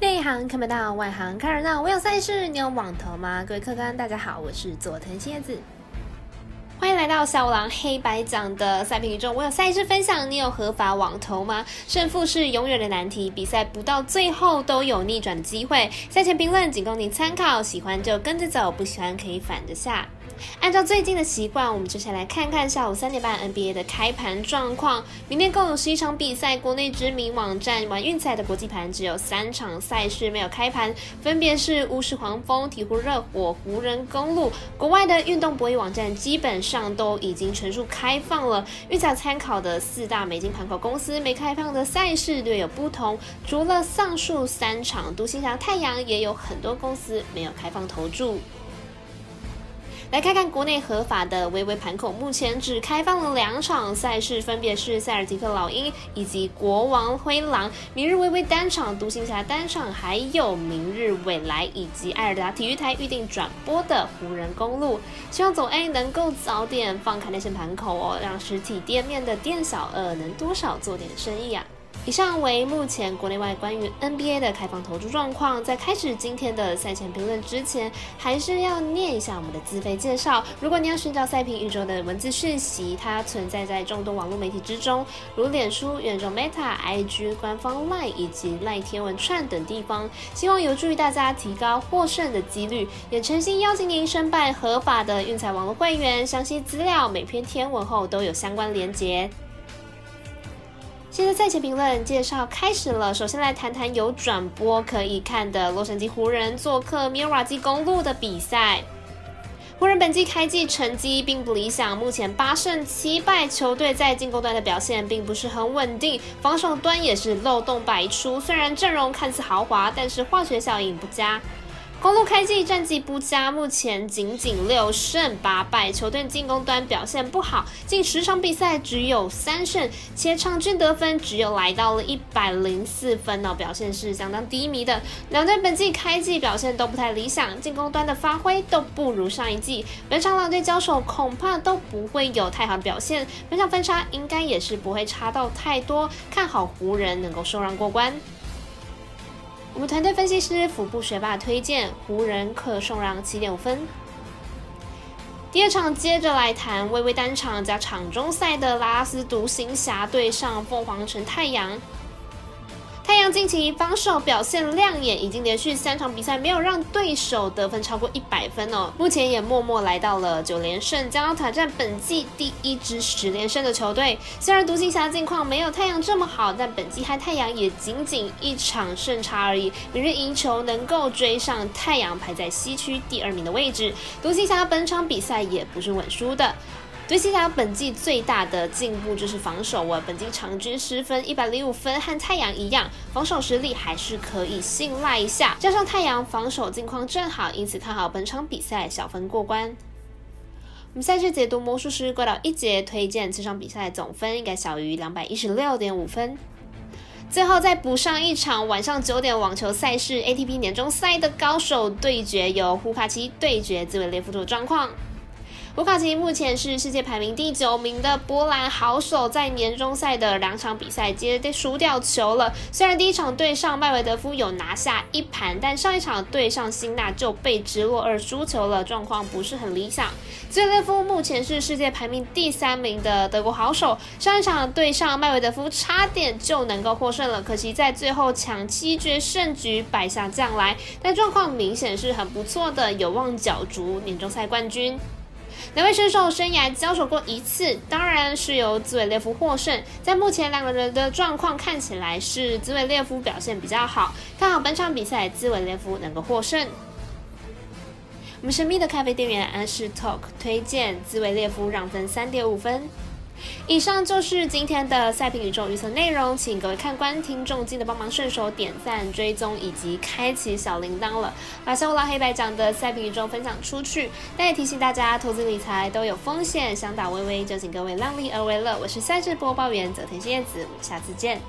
内行看不到，外行看热闹。我有赛事，你有网投吗？各位客官，大家好，我是佐藤蝎子，欢迎来到小五郎黑白奖的赛评宇宙。我有赛事分享，你有合法网投吗？胜负是永远的难题，比赛不到最后都有逆转的机会。赛前评论仅供您参考，喜欢就跟着走，不喜欢可以反着下。按照最近的习惯，我们接下来看看下午三点半 NBA 的开盘状况。明天共有十一场比赛，国内知名网站玩运彩的国际盘只有三场赛事没有开盘，分别是巫师黄蜂、鹈鹕热火、湖人公路。国外的运动博弈网站基本上都已经全数开放了。预测参考的四大美金盘口公司没开放的赛事略有不同，除了上述三场，独行侠太阳也有很多公司没有开放投注。来看看国内合法的微微盘口，目前只开放了两场赛事，分别是塞尔提克老鹰以及国王灰狼。明日微微单场，独行侠单场，还有明日未来以及艾尔达体育台预定转播的湖人公路。希望总 A 能够早点放开那些盘口哦，让实体店面的店小二能多少做点生意啊。以上为目前国内外关于 NBA 的开放投注状况。在开始今天的赛前评论之前，还是要念一下我们的自费介绍。如果你要寻找赛评宇宙的文字讯息，它存在在众多网络媒体之中，如脸书、元众 Meta、IG 官方 Line 以及赖天文串等地方。希望有助于大家提高获胜的几率，也诚心邀请您申办合法的运彩网络会员。详细资料每篇天文后都有相关连结。现在赛前评论介绍开始了。首先来谈谈有转播可以看的洛杉矶湖人做客米尔瓦基公路的比赛。湖人本季开季成绩并不理想，目前八胜七败，球队在进攻端的表现并不是很稳定，防守端也是漏洞百出。虽然阵容看似豪华，但是化学效应不佳。公路开季战绩不佳，目前仅仅六胜八败，球队进攻端表现不好，近十场比赛只有三胜，且场均得分只有来到了一百零四分哦，表现是相当低迷的。两队本季开季表现都不太理想，进攻端的发挥都不如上一季，本场两队交手恐怕都不会有太好的表现，本场分差应该也是不会差到太多，看好湖人能够受让过关。我们团队分析师腹部学霸推荐湖人客送让七点五分。第二场接着来谈微微单场加场中赛的拉斯独行侠对上凤凰城太阳。太阳近期防守表现亮眼，已经连续三场比赛没有让对手得分超过一百分哦。目前也默默来到了九连胜，将要挑战本季第一支十连胜的球队。虽然独行侠近况没有太阳这么好，但本季和太阳也仅仅一场胜差而已。明日赢球能够追上太阳，排在西区第二名的位置。独行侠本场比赛也不是稳输的。对西甲本季最大的进步就是防守啊，本季场均失分一百零五分，和太阳一样，防守实力还是可以信赖一下。加上太阳防守近况正好，因此看好本场比赛小分过关。我们赛事解读魔术师怪到一节，推荐这场比赛总分应该小于两百一十六点五分。最后再补上一场晚上九点网球赛事 ATP 年终赛的高手对决，由胡卡奇对决兹维列夫的状况。卢卡奇目前是世界排名第九名的波兰好手，在年终赛的两场比赛接输掉球了。虽然第一场对上麦维德夫有拿下一盘，但上一场对上辛纳就被直落二输球了，状况不是很理想。兹列夫目前是世界排名第三名的德国好手，上一场对上麦维德夫差点就能够获胜了，可惜在最后抢七决胜局败下将来，但状况明显是很不错的，有望角逐年终赛冠军。两位选手生涯交手过一次，当然是由兹维列夫获胜。在目前两个人的状况看起来是兹维列夫表现比较好，看好本场比赛兹维列夫能够获胜。我们神秘的咖啡店员安士 Talk 推荐兹维列夫让分三点五分。以上就是今天的赛评宇宙预测内容，请各位看官、听众记得帮忙顺手点赞、追踪以及开启小铃铛了，把小五郎黑白讲的赛评宇宙分享出去。但也提醒大家，投资理财都有风险，想打微微就请各位量力而为了。我是赛事播报员泽田叶子，我们下次见。